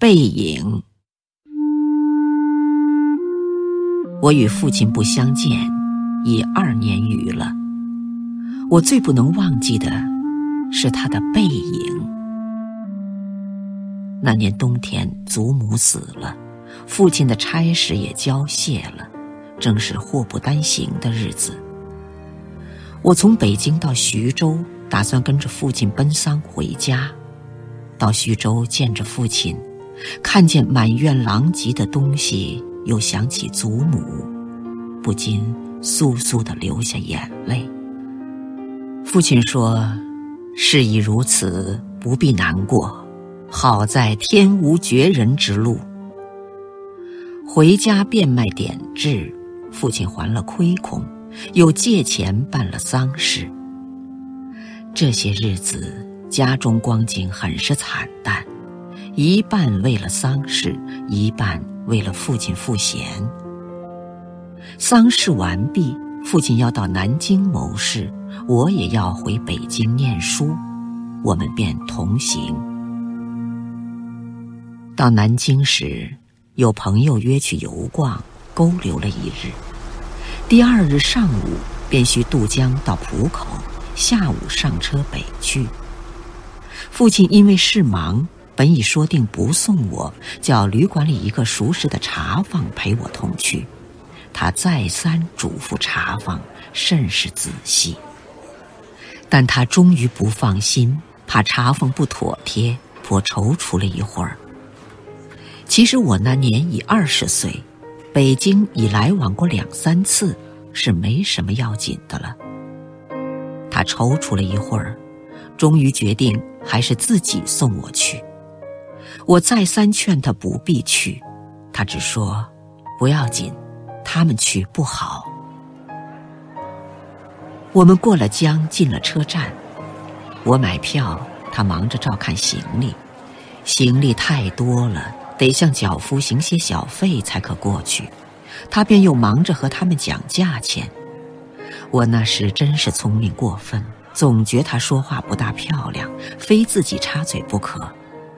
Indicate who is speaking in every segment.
Speaker 1: 背影。我与父亲不相见已二年余了，我最不能忘记的是他的背影。那年冬天，祖母死了，父亲的差事也交卸了，正是祸不单行的日子。我从北京到徐州，打算跟着父亲奔丧回家。到徐州见着父亲，看见满院狼藉的东西，又想起祖母，不禁簌簌地流下眼泪。父亲说：“事已如此，不必难过。好在天无绝人之路。”回家变卖典质，父亲还了亏空。又借钱办了丧事。这些日子，家中光景很是惨淡，一半为了丧事，一半为了父亲赋闲。丧事完毕，父亲要到南京谋事，我也要回北京念书，我们便同行。到南京时，有朋友约去游逛，勾留了一日。第二日上午便需渡江到浦口，下午上车北去。父亲因为事忙，本已说定不送我，叫旅馆里一个熟识的茶房陪我同去。他再三嘱咐茶房，甚是仔细。但他终于不放心，怕茶房不妥帖，颇踌躇了一会儿。其实我那年已二十岁。北京已来往过两三次，是没什么要紧的了。他踌躇了一会儿，终于决定还是自己送我去。我再三劝他不必去，他只说不要紧，他们去不好。我们过了江，进了车站，我买票，他忙着照看行李，行李太多了。得向脚夫行些小费才可过去，他便又忙着和他们讲价钱。我那时真是聪明过分，总觉他说话不大漂亮，非自己插嘴不可。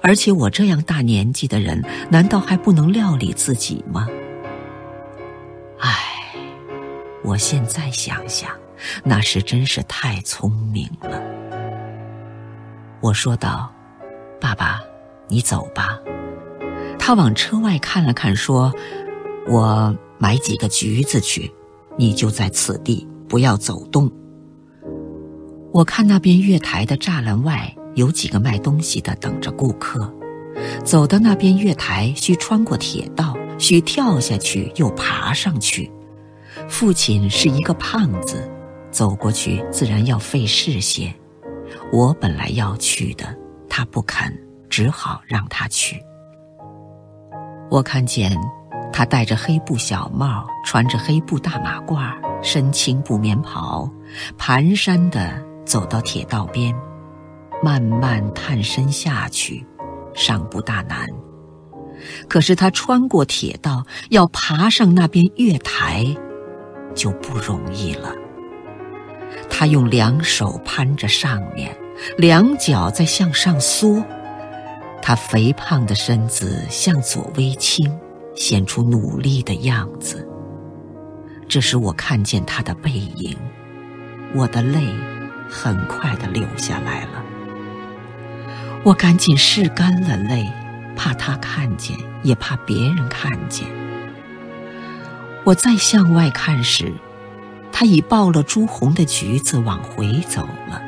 Speaker 1: 而且我这样大年纪的人，难道还不能料理自己吗？唉，我现在想想，那时真是太聪明了。我说道。爸爸，你走吧。他往车外看了看，说：“我买几个橘子去，你就在此地，不要走动。”我看那边月台的栅栏外有几个卖东西的等着顾客，走到那边月台需穿过铁道，需跳下去又爬上去。父亲是一个胖子，走过去自然要费事些。我本来要去的。他不肯，只好让他去。我看见他戴着黑布小帽，穿着黑布大马褂，身青布棉袍，蹒跚地走到铁道边，慢慢探身下去，尚不大难。可是他穿过铁道，要爬上那边月台，就不容易了。他用两手攀着上面。两脚在向上缩，他肥胖的身子向左微倾，显出努力的样子。这时我看见他的背影，我的泪很快的流下来了。我赶紧拭干了泪，怕他看见，也怕别人看见。我再向外看时，他已抱了朱红的橘子往回走了。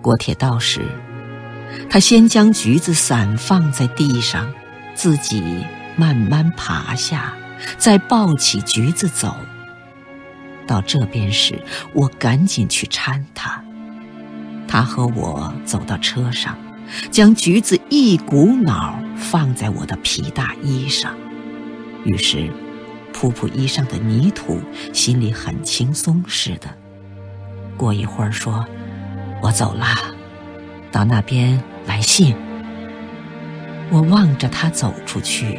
Speaker 1: 过铁道时，他先将橘子散放在地上，自己慢慢爬下，再抱起橘子走。到这边时，我赶紧去搀他。他和我走到车上，将橘子一股脑放在我的皮大衣上，于是扑扑衣上的泥土，心里很轻松似的。过一会儿说：“我走了，到那边来信。”我望着他走出去，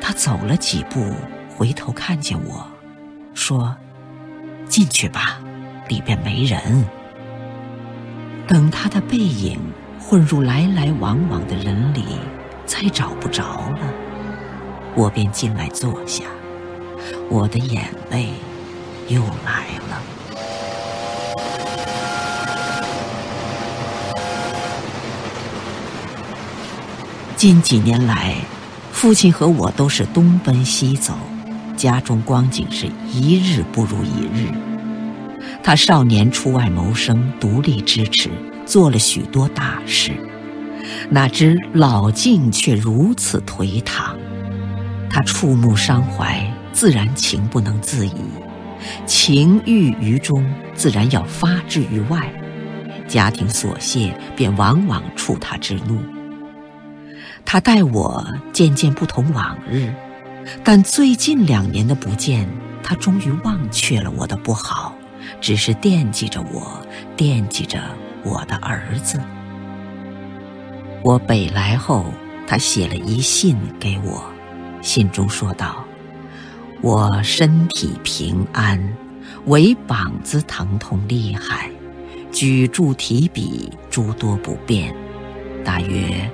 Speaker 1: 他走了几步，回头看见我，说：“进去吧，里边没人。”等他的背影混入来来往往的人里，再找不着了，我便进来坐下，我的眼泪又来了。近几年来，父亲和我都是东奔西走，家中光景是一日不如一日。他少年出外谋生，独立支持，做了许多大事，哪知老境却如此颓唐。他触目伤怀，自然情不能自已，情郁于中，自然要发之于外，家庭琐屑便往往触他之怒。他待我渐渐不同往日，但最近两年的不见，他终于忘却了我的不好，只是惦记着我，惦记着我的儿子。我北来后，他写了一信给我，信中说道：“我身体平安，唯膀子疼痛厉害，举箸提笔诸多不便，大约。”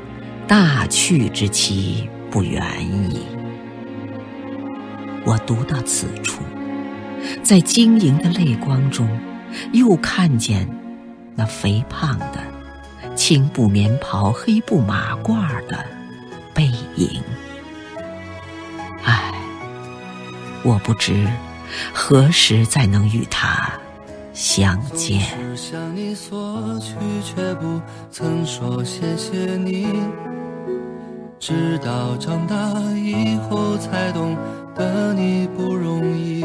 Speaker 1: 大去之期不远矣。我读到此处，在晶莹的泪光中，又看见那肥胖的青布棉袍、黑布马褂的背影。唉，我不知何时再能与他相见。
Speaker 2: 直到长大以后才懂得你不容易，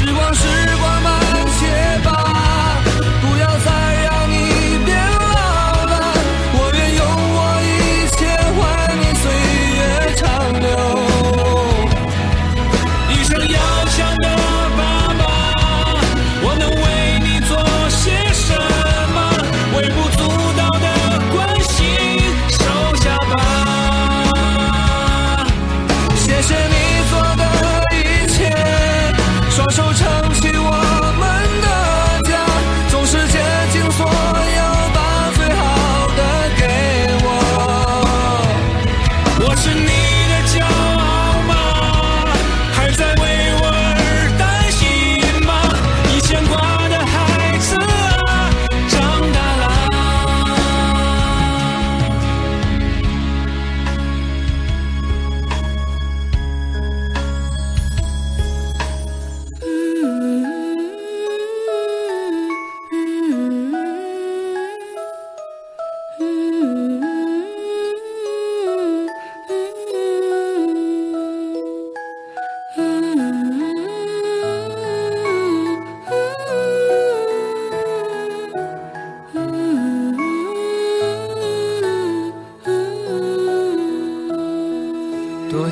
Speaker 2: 时光，时光